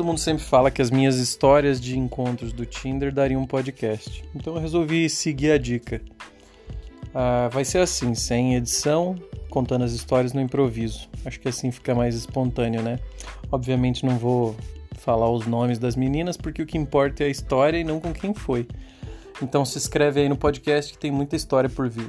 Todo mundo sempre fala que as minhas histórias de encontros do Tinder dariam um podcast. Então eu resolvi seguir a dica. Ah, vai ser assim, sem edição, contando as histórias no improviso. Acho que assim fica mais espontâneo, né? Obviamente não vou falar os nomes das meninas, porque o que importa é a história e não com quem foi. Então se inscreve aí no podcast que tem muita história por vir.